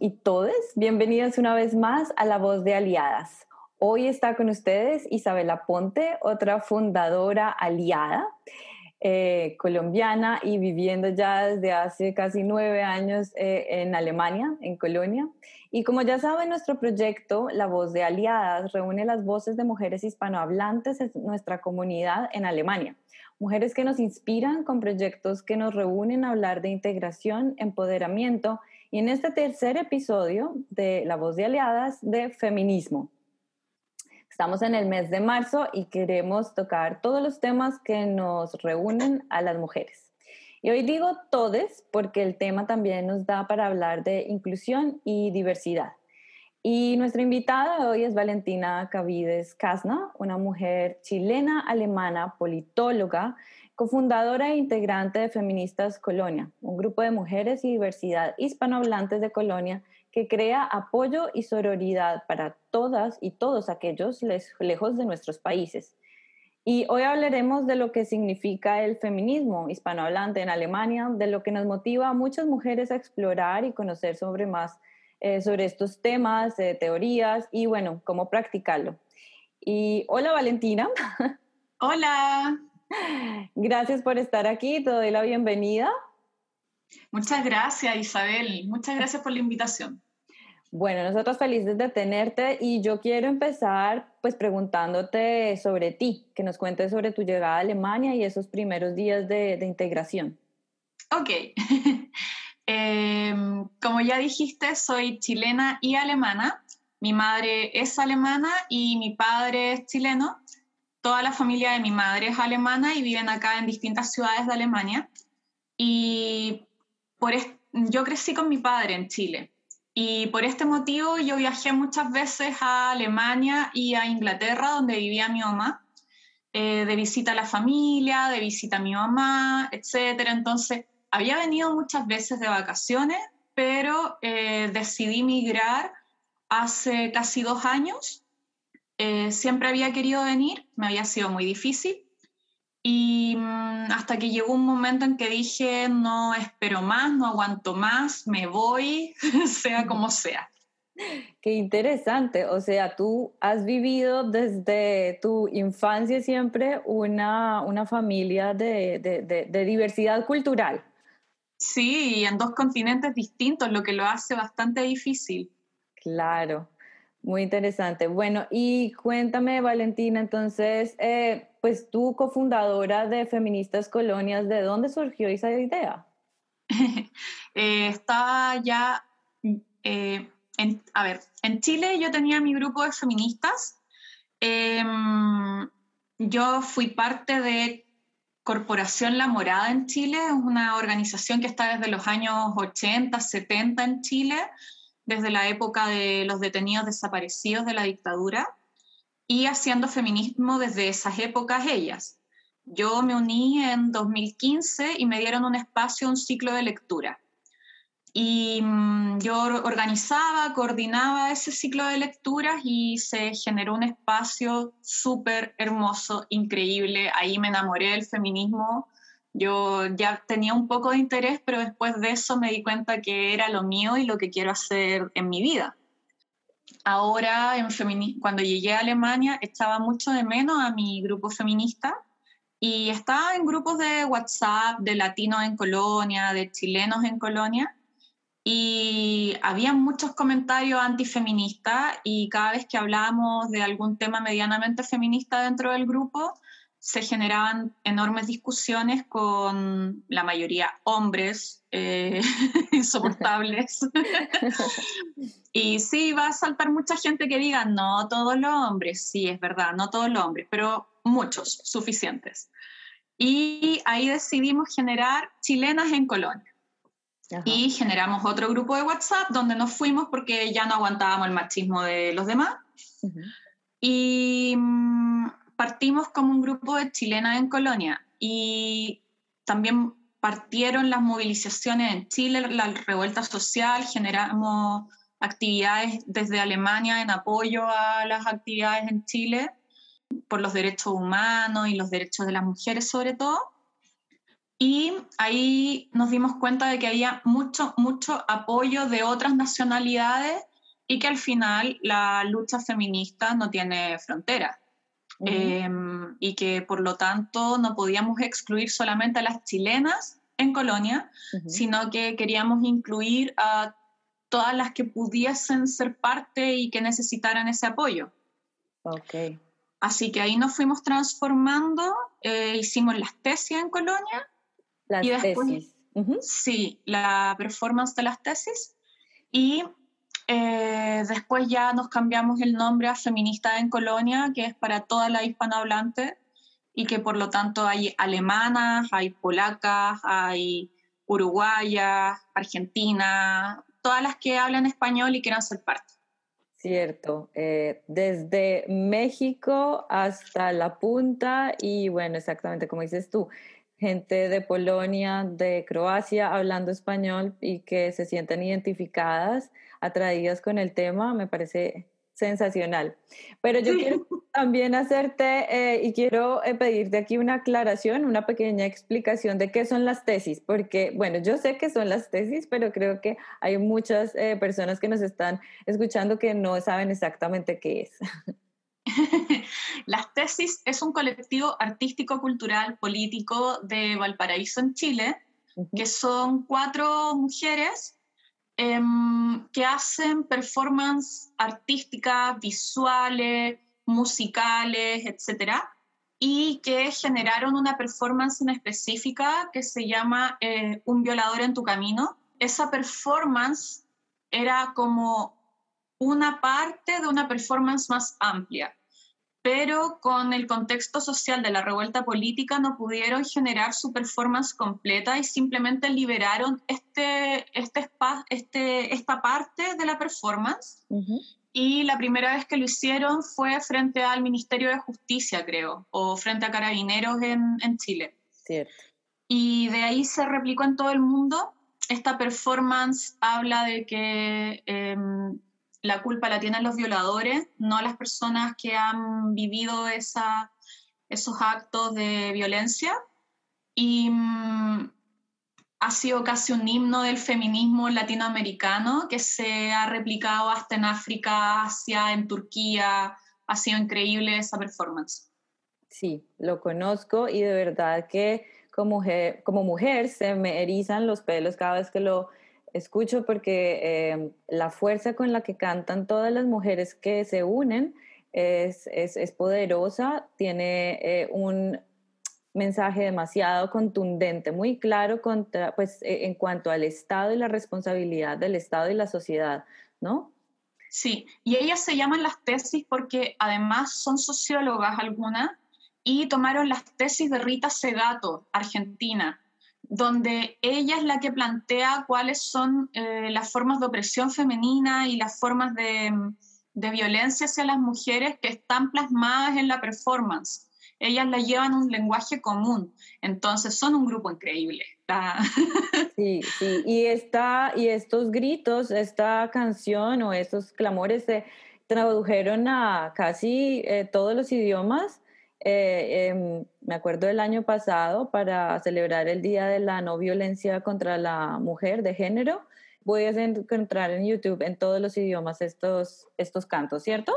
y todes. Bienvenidas una vez más a La Voz de Aliadas. Hoy está con ustedes Isabela Ponte, otra fundadora aliada eh, colombiana y viviendo ya desde hace casi nueve años eh, en Alemania, en Colonia. Y como ya saben, nuestro proyecto, La Voz de Aliadas, reúne las voces de mujeres hispanohablantes en nuestra comunidad en Alemania. Mujeres que nos inspiran con proyectos que nos reúnen a hablar de integración, empoderamiento y en este tercer episodio de La Voz de Aliadas de feminismo. Estamos en el mes de marzo y queremos tocar todos los temas que nos reúnen a las mujeres. Y hoy digo todes porque el tema también nos da para hablar de inclusión y diversidad. Y nuestra invitada hoy es Valentina Cavides Casna, una mujer chilena, alemana, politóloga, cofundadora e integrante de Feministas Colonia, un grupo de mujeres y diversidad hispanohablantes de Colonia que crea apoyo y sororidad para todas y todos aquellos lejos de nuestros países. Y hoy hablaremos de lo que significa el feminismo hispanohablante en Alemania, de lo que nos motiva a muchas mujeres a explorar y conocer sobre más eh, sobre estos temas, de teorías y bueno, cómo practicarlo. Y hola Valentina. Hola. Gracias por estar aquí, te doy la bienvenida. Muchas gracias Isabel, muchas gracias por la invitación. Bueno, nosotros felices de tenerte y yo quiero empezar pues preguntándote sobre ti, que nos cuentes sobre tu llegada a Alemania y esos primeros días de, de integración. Ok, Em, como ya dijiste, soy chilena y alemana. Mi madre es alemana y mi padre es chileno. Toda la familia de mi madre es alemana y viven acá en distintas ciudades de Alemania. Y por yo crecí con mi padre en Chile. Y por este motivo yo viajé muchas veces a Alemania y a Inglaterra, donde vivía mi mamá, eh, de visita a la familia, de visita a mi mamá, etc. Entonces, había venido muchas veces de vacaciones, pero eh, decidí migrar hace casi dos años. Eh, siempre había querido venir, me había sido muy difícil. Y mm, hasta que llegó un momento en que dije, no espero más, no aguanto más, me voy, sea como sea. Qué interesante, o sea, tú has vivido desde tu infancia siempre una, una familia de, de, de diversidad cultural. Sí, en dos continentes distintos, lo que lo hace bastante difícil. Claro, muy interesante. Bueno, y cuéntame, Valentina, entonces, eh, pues tú, cofundadora de Feministas Colonias, ¿de dónde surgió esa idea? eh, estaba ya, eh, en, a ver, en Chile yo tenía mi grupo de feministas. Em, yo fui parte de Corporación La Morada en Chile es una organización que está desde los años 80, 70 en Chile, desde la época de los detenidos desaparecidos de la dictadura y haciendo feminismo desde esas épocas ellas. Yo me uní en 2015 y me dieron un espacio, un ciclo de lectura. Y mm, yo organizaba, coordinaba ese ciclo de lecturas y se generó un espacio súper hermoso, increíble. Ahí me enamoré del feminismo. Yo ya tenía un poco de interés, pero después de eso me di cuenta que era lo mío y lo que quiero hacer en mi vida. Ahora, en cuando llegué a Alemania, estaba mucho de menos a mi grupo feminista y estaba en grupos de WhatsApp de latinos en Colonia, de chilenos en Colonia y había muchos comentarios antifeministas y cada vez que hablábamos de algún tema medianamente feminista dentro del grupo, se generaban enormes discusiones con la mayoría hombres eh, insoportables. y sí, va a saltar mucha gente que diga, no todos los hombres, sí, es verdad, no todos los hombres, pero muchos, suficientes. Y ahí decidimos generar chilenas en colonia y generamos otro grupo de WhatsApp donde nos fuimos porque ya no aguantábamos el machismo de los demás. Y mm, partimos como un grupo de chilenas en Colonia. Y también partieron las movilizaciones en Chile, la revuelta social, generamos actividades desde Alemania en apoyo a las actividades en Chile por los derechos humanos y los derechos de las mujeres sobre todo. Y ahí nos dimos cuenta de que había mucho, mucho apoyo de otras nacionalidades y que al final la lucha feminista no tiene Em, y que por lo tanto no podíamos excluir solamente a las chilenas en Colonia, sino que queríamos incluir a todas las que pudiesen ser parte y que necesitaran ese apoyo. Ok. Así que ahí nos fuimos transformando, eh, hicimos las tesis en Colonia. Las y después, tesis. Sí, la performance de las tesis. Y eh, después ya nos cambiamos el nombre a Feminista en Colonia, que es para toda la hispanohablante y que por lo tanto hay alemanas, hay polacas, hay uruguayas, argentinas, todas las que hablan español y quieran ser parte. Cierto, eh, desde México hasta la punta y bueno, exactamente como dices tú, gente de Polonia, de Croacia hablando español y que se sienten identificadas, atraídas con el tema, me parece sensacional. Pero yo quiero también hacerte eh, y quiero eh, pedirte aquí una aclaración, una pequeña explicación de qué son las tesis, porque bueno, yo sé que son las tesis, pero creo que hay muchas eh, personas que nos están escuchando que no saben exactamente qué es. Las Tesis es un colectivo artístico, cultural, político de Valparaíso en Chile, que son cuatro mujeres em, que hacen performance artísticas, visuales, musicales, etc. Y que generaron una performance en específica que se llama eh, Un violador en tu camino. Esa performance era como una parte de una performance más amplia pero con el contexto social de la revuelta política no pudieron generar su performance completa y simplemente liberaron este, este, este esta parte de la performance. Y la primera vez que lo hicieron fue frente al Ministerio de Justicia, creo, o frente a carabineros en, en Chile. Cierto. Y de ahí se replicó en todo el mundo. Esta performance habla de que em, la culpa la tienen los violadores, no las personas que han vivido esa, esos actos de violencia. Y mm, ha sido casi un himno del feminismo latinoamericano que se ha replicado hasta en África, Asia, en Turquía. Ha sido increíble esa performance. Sí, lo conozco y de verdad que como mujer, como mujer se me erizan los pelos cada vez que lo escucho porque em, la fuerza con la que cantan todas las mujeres que se unen es, es, poderosa, tiene eh, un mensaje demasiado contundente, muy claro contra, pues, e, en cuanto al Estado y la responsabilidad del Estado y la sociedad, ¿no? Sí, y ellas se llaman las tesis porque además son sociólogas algunas y tomaron las tesis de Rita Segato, argentina, donde ella es la que plantea cuáles son eh, las formas de opresión femenina y las formas de, violencia hacia las mujeres que están plasmadas en la performance. Ellas la llevan un lenguaje común, entonces son un grupo increíble. Sí, sí, y, esta, y estos gritos, esta canción o estos clamores se tradujeron a casi eh, todos los idiomas eh, em, me acuerdo del año pasado para celebrar el Día de la No Violencia contra la Mujer de Género. Voy a encontrar en YouTube en todos los idiomas estos, estos cantos, ¿cierto?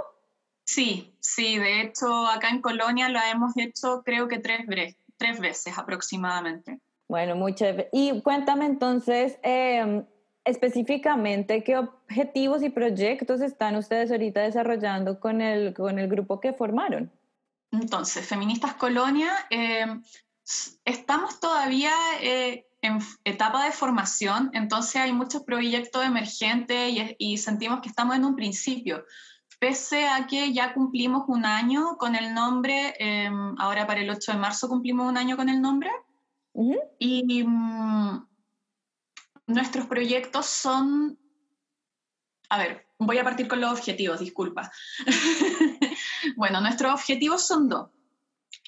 Sí, sí, de hecho acá en Colonia lo hemos hecho creo que tres, tres veces aproximadamente. Bueno, muchas Y cuéntame entonces, em, específicamente, ¿qué objetivos y proyectos están ustedes ahorita desarrollando con el, con el grupo que formaron? Entonces, Feministas Colonia, eh, estamos todavía eh, en etapa de formación, entonces hay muchos proyectos emergentes y, sentimos que estamos en un principio. Pese a que ya cumplimos un año con el nombre, em, ahora para el 8 de marzo cumplimos un año con el nombre, y mm, nuestros proyectos son, a ver, voy a partir con los objetivos, disculpa. Bueno, nuestros objetivos son dos.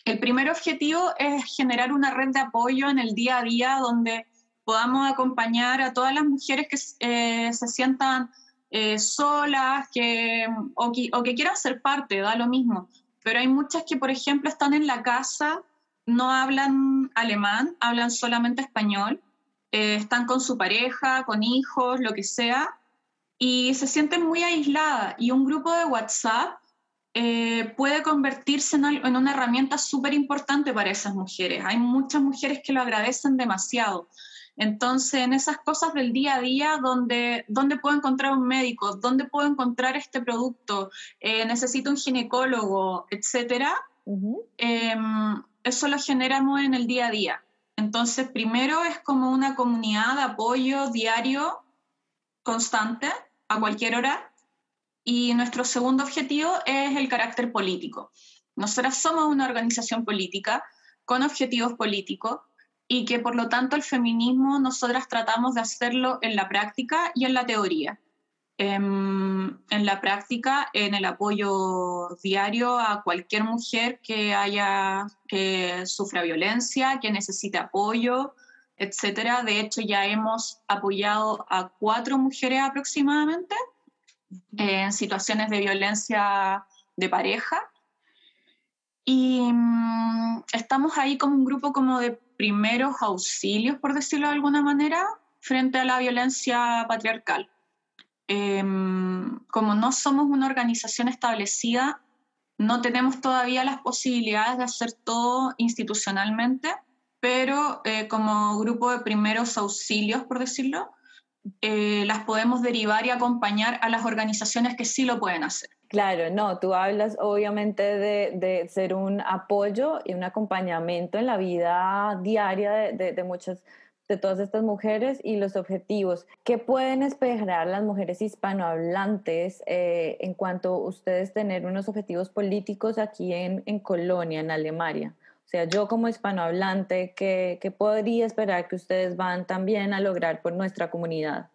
El primer objetivo es generar una red de apoyo en el día a día donde podamos acompañar a todas las mujeres que eh, se sientan eh, solas que, o, que, quieran ser parte, da lo mismo. Pero hay muchas que, por ejemplo, están en la casa no hablan alemán, hablan solamente español, eh, están con su pareja, con hijos, lo que sea, y se sienten muy aisladas. Y un grupo de WhatsApp eh, puede convertirse en, en una herramienta súper importante para esas mujeres. Hay muchas mujeres que lo agradecen demasiado. Entonces, en esas cosas del día a día, donde, ¿dónde puedo encontrar un médico? ¿Dónde puedo encontrar este producto? Eh, ¿Necesito un ginecólogo? Etcétera. Em, eso lo generamos en el día a día. Entonces, primero es como una comunidad de apoyo diario, constante, a cualquier hora. Y nuestro segundo objetivo es el carácter político. Nosotras somos una organización política con objetivos políticos y que por lo tanto el feminismo nosotras tratamos de hacerlo en la práctica y en la teoría. Em, en, la práctica, en el apoyo diario a cualquier mujer que haya que sufra violencia, que necesite apoyo, etcétera. De hecho, ya hemos apoyado a cuatro mujeres aproximadamente en situaciones de violencia de pareja. Y mm, estamos ahí como un grupo como de primeros auxilios, por decirlo de alguna manera, frente a la violencia patriarcal. Em, como no somos una organización establecida, no tenemos todavía las posibilidades de hacer todo institucionalmente, pero eh, como grupo de primeros auxilios, por decirlo, eh, las podemos derivar y acompañar a las organizaciones que sí lo pueden hacer. Claro, no, tú hablas obviamente de, ser un apoyo y un acompañamiento en la vida diaria de, muchas de todas estas mujeres y los objetivos. ¿Qué pueden esperar las mujeres hispanohablantes eh, en cuanto a ustedes tener unos objetivos políticos aquí en, en Colonia, en Alemania? Sea, yo como hispanohablante, ¿qué, ¿qué podría esperar que ustedes van también a lograr por nuestra comunidad?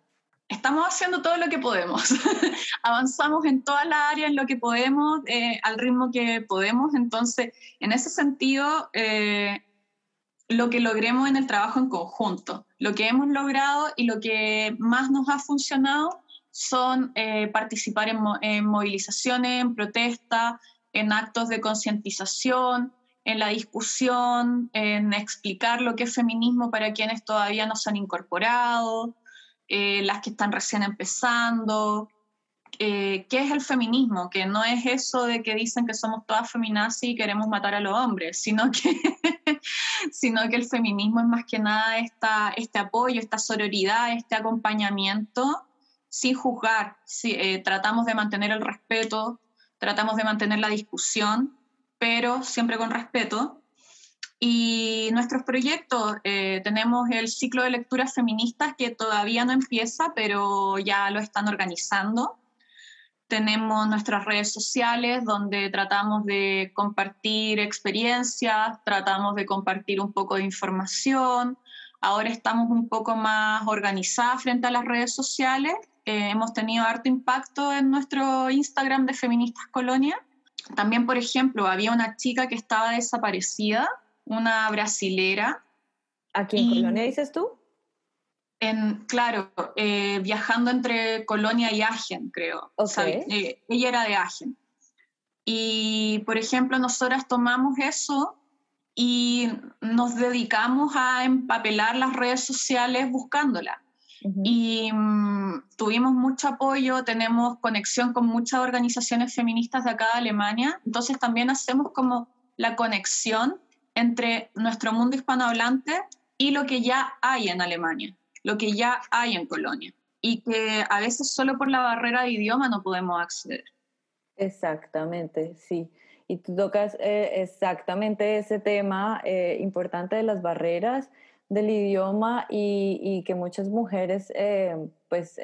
estamos haciendo todo lo que podemos. Avanzamos en toda la área en lo que podemos, eh, al ritmo que podemos. Entonces, en ese sentido, eh, lo que logremos en el trabajo en conjunto, lo que hemos logrado y lo que más nos ha funcionado son eh, participar en, en, movilizaciones, en protestas, en actos de concientización, en la discusión, en explicar lo que es feminismo para quienes todavía no se han incorporado. Eh, las que están recién empezando, eh, qué es el feminismo, que no es eso de que dicen que somos todas feminazis y queremos matar a los hombres, sino que, sino que el feminismo es más que nada esta, este apoyo, esta sororidad, este acompañamiento sin juzgar. Eh, tratamos de mantener el respeto, tratamos de mantener la discusión, pero siempre con respeto. Y nuestros proyectos, eh, tenemos el ciclo de lecturas feministas que todavía no empieza, pero ya lo están organizando. Tenemos nuestras redes sociales donde tratamos de compartir experiencias, tratamos de compartir un poco de información. Ahora estamos un poco más organizadas frente a las redes sociales. Eh, hemos tenido harto impacto en nuestro Instagram de Feministas Colonia. También, por ejemplo, había una chica que estaba desaparecida una brasilera. ¿Aquí en Colonia dices tú? En, claro, eh, viajando entre Colonia y Agen, creo. Eh, ella era de Agen. Y, por ejemplo, nosotras tomamos eso y nos dedicamos a empapelar las redes sociales buscándola. Y mm, tuvimos mucho apoyo, tenemos conexión con muchas organizaciones feministas de acá de Alemania, entonces también hacemos como la conexión entre nuestro mundo hispanohablante y lo que ya hay en Alemania, lo que ya hay en Colonia, y que a veces solo por la barrera de idioma no podemos acceder. Exactamente, sí. Y tú tocas eh, exactamente ese tema eh, importante de las barreras del idioma y, que muchas mujeres eh, pues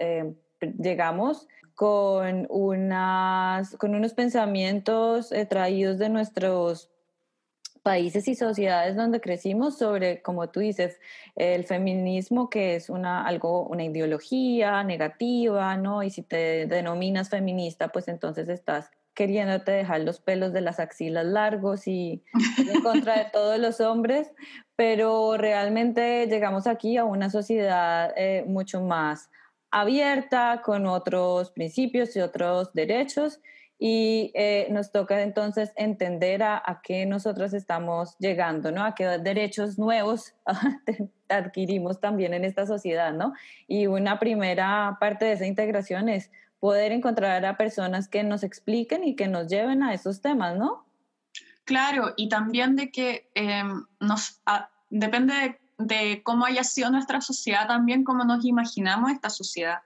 llegamos con, unas, con unos pensamientos traídos de nuestros países y sociedades donde crecimos sobre, como tú dices, el feminismo que es una, algo, una ideología negativa, ¿no? Y si te denominas feminista, pues entonces estás queriéndote dejar los pelos de las axilas largos y en contra de todos los hombres, pero realmente llegamos aquí a una sociedad eh, mucho más abierta, con otros principios y otros derechos, y eh, nos toca entonces entender a, a, qué nosotros estamos llegando, ¿no? A qué derechos nuevos adquirimos también en esta sociedad, ¿no? Y una primera parte de esa integración es poder encontrar a personas que nos expliquen y que nos lleven a esos temas, ¿no? Claro, y también de que em, nos depende de, cómo haya sido nuestra sociedad, también cómo nos imaginamos esta sociedad.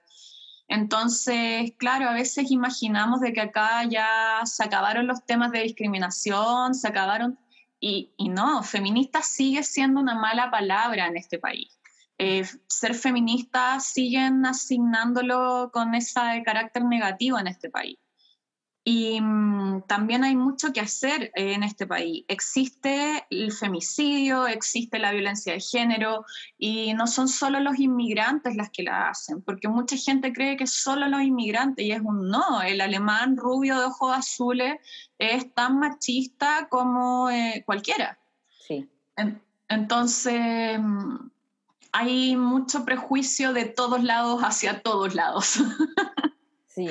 Entonces, claro, a veces imaginamos de que acá ya se acabaron los temas de discriminación, se acabaron, y, y no, feminista sigue siendo una mala palabra en este país. Eh, ser feminista siguen asignándolo con ese carácter negativo en este país. Y mm, también hay mucho que hacer en este país. Existe el femicidio, existe la violencia de género y no son solo los inmigrantes las que la hacen, porque mucha gente cree que solo los inmigrantes y es un no. El alemán rubio de ojos azules es tan machista como eh, cualquiera. Sí. entonces mm, hay mucho prejuicio de todos lados hacia todos lados. sí,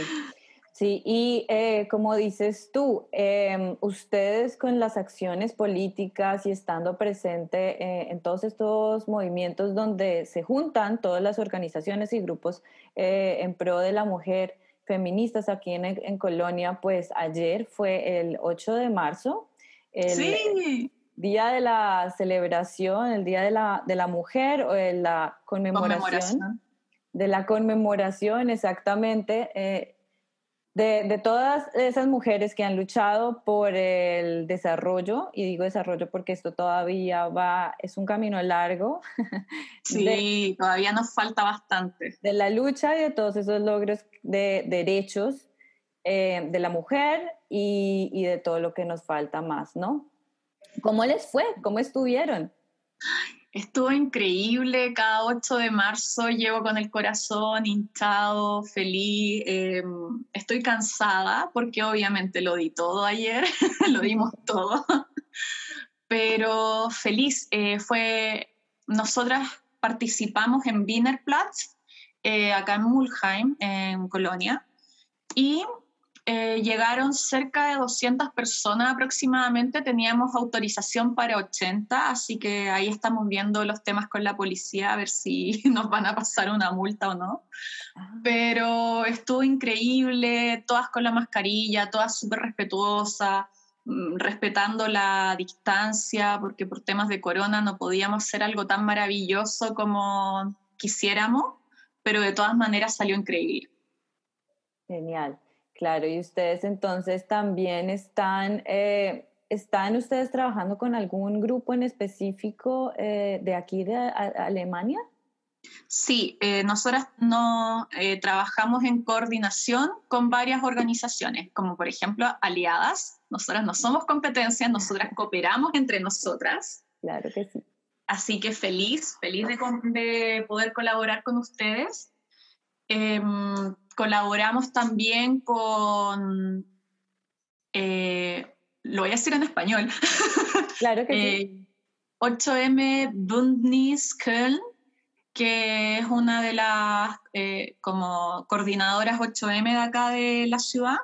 sí, y eh, como dices tú, em, ustedes con las acciones políticas y estando presente eh, en todos estos movimientos donde se juntan todas las organizaciones y grupos eh, en pro de la mujer feministas aquí en, en, Colonia, pues ayer fue el 8 de marzo. sí día de la celebración, el día de la, de la mujer o de la conmemoración, de la conmemoración exactamente, eh, de, de, todas esas mujeres que han luchado por el desarrollo, y digo desarrollo porque esto todavía va, es un camino largo. Sí, todavía nos falta bastante. De la lucha y de todos esos logros de derechos eh, de la mujer y, y de todo lo que nos falta más, ¿no? ¿Cómo les fue? ¿Cómo estuvieron? Estuvo increíble, cada 8 de marzo llevo con el corazón hinchado, feliz. Em, estoy cansada porque obviamente lo di todo ayer, lo dimos todo, pero feliz. Eh, fue, nosotras participamos en Wienerplatz, eh, acá en Mulheim, en Colonia, y eh, llegaron cerca de 200 personas aproximadamente, teníamos autorización para 80, así que ahí estamos viendo los temas con la policía a ver si nos van a pasar una multa o no. Ah. Pero estuvo increíble, todas con la mascarilla, todas súper respetuosas, mm, respetando la distancia, porque por temas de corona no podíamos hacer algo tan maravilloso como quisiéramos, pero de todas maneras salió increíble. Genial. Claro, y ustedes entonces también están, eh, ¿están ustedes trabajando con algún grupo en específico eh, de aquí de Alemania? Sí, eh, nosotras no, trabajamos en coordinación con varias organizaciones, como por ejemplo aliadas. Nosotras no somos competencia, nosotras cooperamos entre nosotras. Claro que sí. Así que feliz, feliz de, de poder colaborar con ustedes. Em, colaboramos también con, eh, lo voy a decir en español, claro que sí. 8M eh, Bündnis Köln, que es una de las eh, como coordinadoras 8M de acá de la ciudad,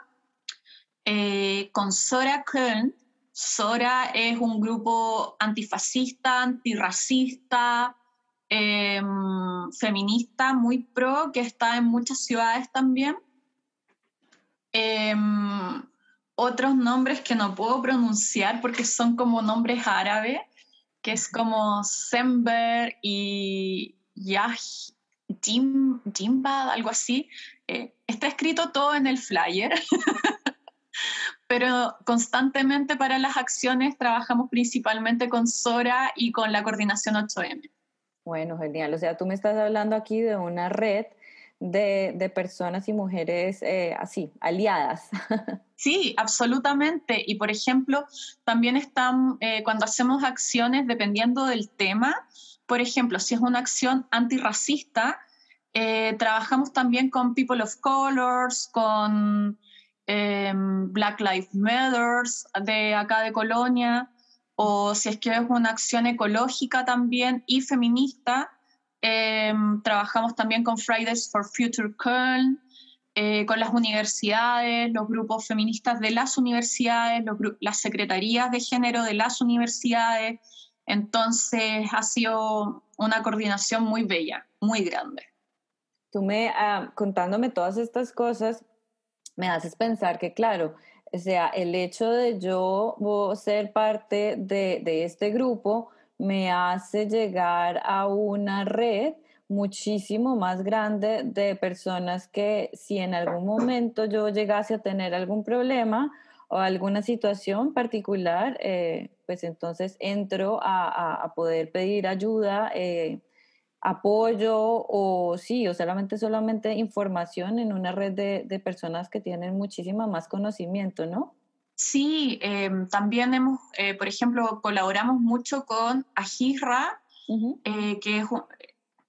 con Sora Köln. Sora es un grupo antifascista, antirracista, Em, feminista muy pro que está en muchas ciudades también. Em, otros nombres que no puedo pronunciar porque son como nombres árabes, que es como Sember y Yah, Jim, Jimbad, algo así. Eh, está escrito todo en el flyer, pero constantemente para las acciones trabajamos principalmente con Sora y con la coordinación 8M. Bueno, genial. O sea, tú me estás hablando aquí de una red de, personas y mujeres eh, así, aliadas. Sí, absolutamente. Y por ejemplo, también están, eh, cuando hacemos acciones dependiendo del tema, por ejemplo, si es una acción antirracista, eh, trabajamos también con People of Colors, con em, Black Lives Matter de acá de Colonia, o si es que es una acción ecológica también y feminista, em, trabajamos también con Fridays for Future Köln, eh, con las universidades, los grupos feministas de las universidades, las secretarías de género de las universidades. Entonces ha sido una coordinación muy bella, muy grande. Tú me, ah, contándome todas estas cosas, me haces pensar que, claro, o sea, el hecho de yo ser parte de, de este grupo me hace llegar a una red muchísimo más grande de personas que si en algún momento yo llegase a tener algún problema o alguna situación particular, eh, pues entonces entro a, poder pedir ayuda, eh, apoyo o sí, o solamente, solamente información en una red de, personas que tienen muchísima más conocimiento, ¿no? Sí, em, también hemos, eh, por ejemplo, colaboramos mucho con Ajirra, que es,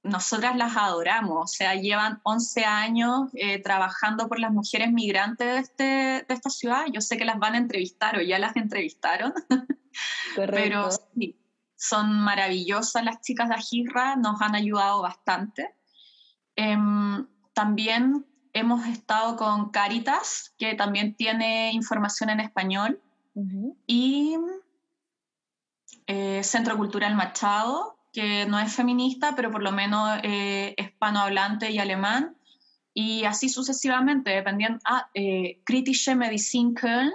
nosotras las adoramos, o sea, llevan 11 años eh, trabajando por las mujeres migrantes de, este, de esta ciudad. Yo sé que las van a entrevistar o ya las entrevistaron, pero sí, son maravillosas las chicas de Ajirra, nos han ayudado bastante. Em, también hemos estado con Caritas, que también tiene información en español, y eh, Centro Cultural Machado, que no es feminista, pero por lo menos eh, hispanohablante y alemán, y así sucesivamente, dependiendo. Ah, eh, Kritische Medizin Köln,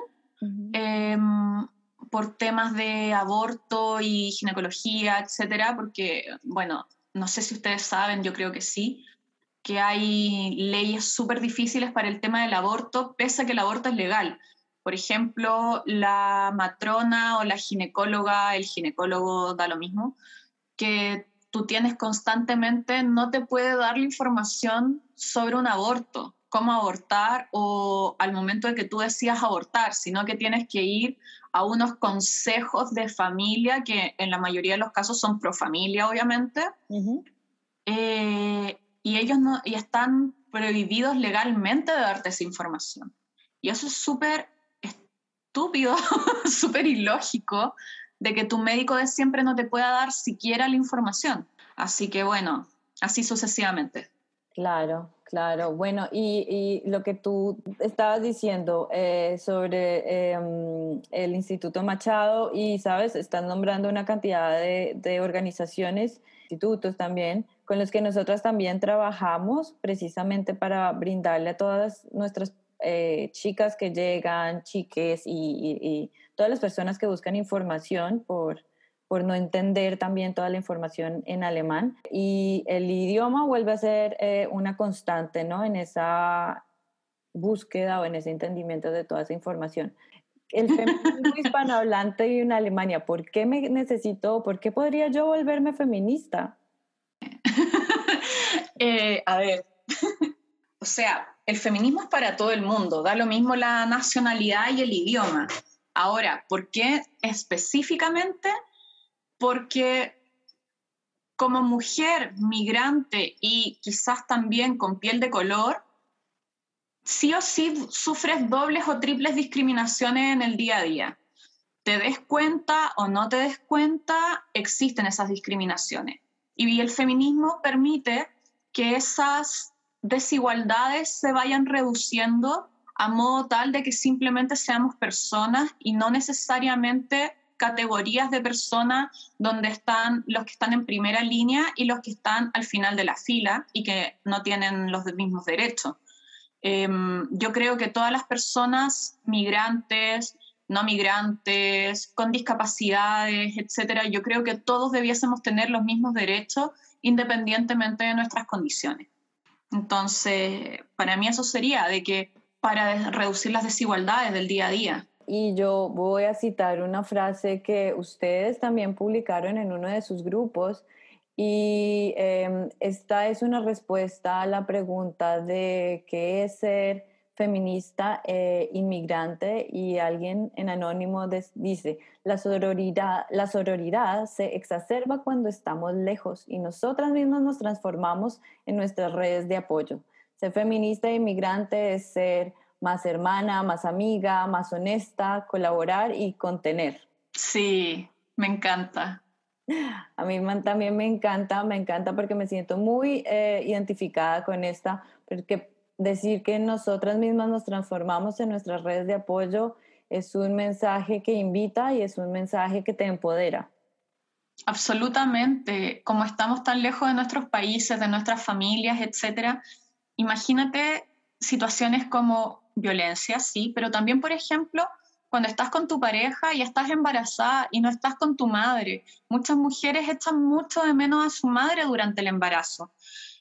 em, por temas de aborto y ginecología, etcétera, porque, bueno, no sé si ustedes saben, yo creo que sí, que hay leyes súper difíciles para el tema del aborto, pese a que el aborto es legal. Por ejemplo, la matrona o la ginecóloga, el ginecólogo da lo mismo, que tú tienes constantemente no te puede dar la información sobre un aborto, cómo abortar o al momento de que tú decidas abortar, sino que tienes que ir a unos consejos de familia que en la mayoría de los casos son pro familia, obviamente, eh, y ellos no, y están prohibidos legalmente de darte esa información. Y eso es súper estúpido, súper ilógico, de que tu médico de siempre no te pueda dar siquiera la información. Así que bueno, así sucesivamente. Claro, claro. Bueno, y, lo que tú estabas diciendo eh, sobre em, el Instituto Machado y, sabes, están nombrando una cantidad de, organizaciones, institutos también, con los que nosotras también trabajamos precisamente para brindarle a todas nuestras eh, chicas que llegan, chiques y todas las personas que buscan información por, por no entender también toda la información en alemán. Y el idioma vuelve a ser eh, una constante, ¿no? En esa búsqueda o en ese entendimiento de toda esa información. El feminismo hispanohablante y en Alemania, ¿por qué me necesito, por qué podría yo volverme feminista? Eh, a ver, o sea, el feminismo es para todo el mundo, da lo mismo la nacionalidad y el idioma. Ahora, ¿por qué específicamente? Porque como mujer migrante y quizás también con piel de color, sí o sí sufres dobles o triples discriminaciones en el día a día. Te des cuenta o no te des cuenta, existen esas discriminaciones. Y el feminismo permite que esas desigualdades se vayan reduciendo a modo tal de que simplemente seamos personas y no necesariamente categorías de personas donde están los que están en primera línea y los que están al final de la fila y que no tienen los mismos derechos. Em, yo creo que todas las personas migrantes, no migrantes, con discapacidades, etcétera, yo creo que todos debiésemos tener los mismos derechos independientemente de nuestras condiciones. Entonces, para mí eso sería de que para reducir las desigualdades del día a día. Y yo voy a citar una frase que ustedes también publicaron en uno de sus grupos y em, esta es una respuesta a la pregunta de qué es ser feminista e inmigrante y alguien en anónimo dice, la sororidad, la sororidad se exacerba cuando estamos lejos y nosotras mismas nos transformamos en nuestras redes de apoyo. Ser feminista e inmigrante es ser más hermana, más amiga, más honesta, colaborar y contener. Sí, me encanta. A mí también me encanta, me encanta porque me siento muy eh, identificada con esta, porque decir que nosotras mismas nos transformamos en nuestras redes de apoyo es un mensaje que invita y es un mensaje que te empodera. Absolutamente. Como estamos tan lejos de nuestros países, de nuestras familias, etcétera, imagínate situaciones como violencia, sí, pero también, por ejemplo, cuando estás con tu pareja y estás embarazada y no estás con tu madre. Muchas mujeres echan mucho de menos a su madre durante el embarazo.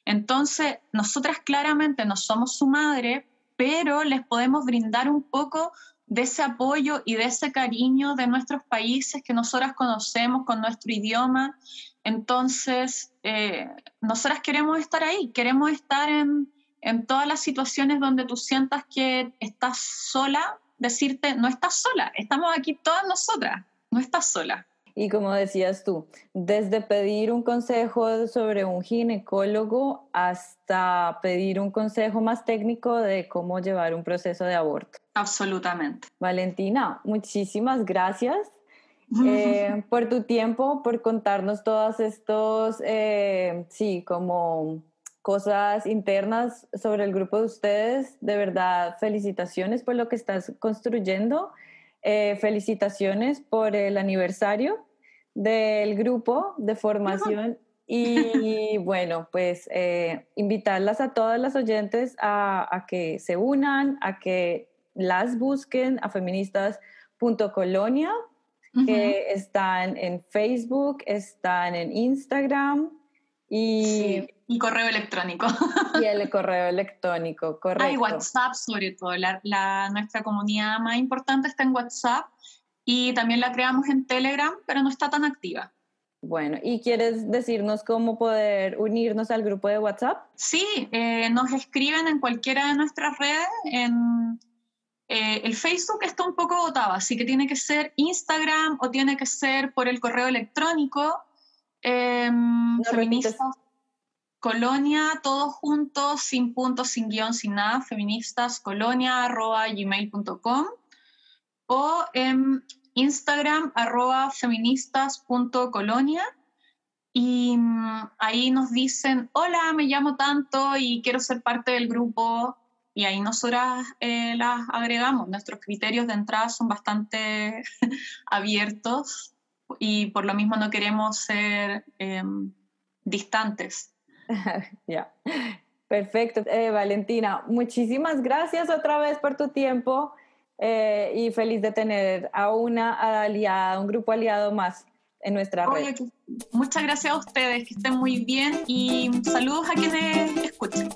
Entonces, nosotras claramente no somos su madre, pero les podemos brindar un poco de ese apoyo y de ese cariño de nuestros países que nosotras conocemos con nuestro idioma. Entonces, eh, nosotras queremos estar ahí, queremos estar en, en todas las situaciones donde tú sientas que estás sola, decirte, no estás sola, estamos aquí todas nosotras, no estás sola. Y como decías tú, desde pedir un consejo sobre un ginecólogo hasta pedir un consejo más técnico de cómo llevar un proceso de aborto. Absolutamente. Valentina, muchísimas gracias eh, por tu tiempo, por contarnos todos estos, eh, sí, como cosas internas sobre el grupo de ustedes. De verdad, felicitaciones por lo que estás construyendo. Eh, felicitaciones por el aniversario del grupo de formación y bueno, pues eh, invitarlas a todas las oyentes a, que se unan, a que las busquen a feministas.colonia, que están en Facebook, están en Instagram y... y correo electrónico. Y el correo electrónico, correcto. Hay WhatsApp sobre todo. La, nuestra comunidad más importante está en WhatsApp y también la creamos en Telegram, pero no está tan activa. Bueno, ¿y quieres decirnos cómo poder unirnos al grupo de WhatsApp? Sí, eh, nos escriben en cualquiera de nuestras redes. En, eh, el Facebook está un poco votado, así que tiene que ser Instagram o tiene que ser por el correo electrónico. Eh, feministas, colonia, todos juntos, sin puntos, sin guion, sin nada, feministas, colonia, arroba gmail.com o en Instagram arroba feministas.colonia y mm, ahí nos dicen, hola, me llamo tanto y quiero ser parte del grupo y ahí nosotras eh, las agregamos. Nuestros criterios de entrada son bastante abiertos y por lo mismo no queremos ser em, distantes. ya, perfecto. Eh, Valentina, muchísimas gracias otra vez por tu tiempo. Eh, y feliz de tener a una aliada, un grupo aliado más en nuestra red. Muchas gracias a ustedes, que estén muy bien y saludos a quienes escuchan.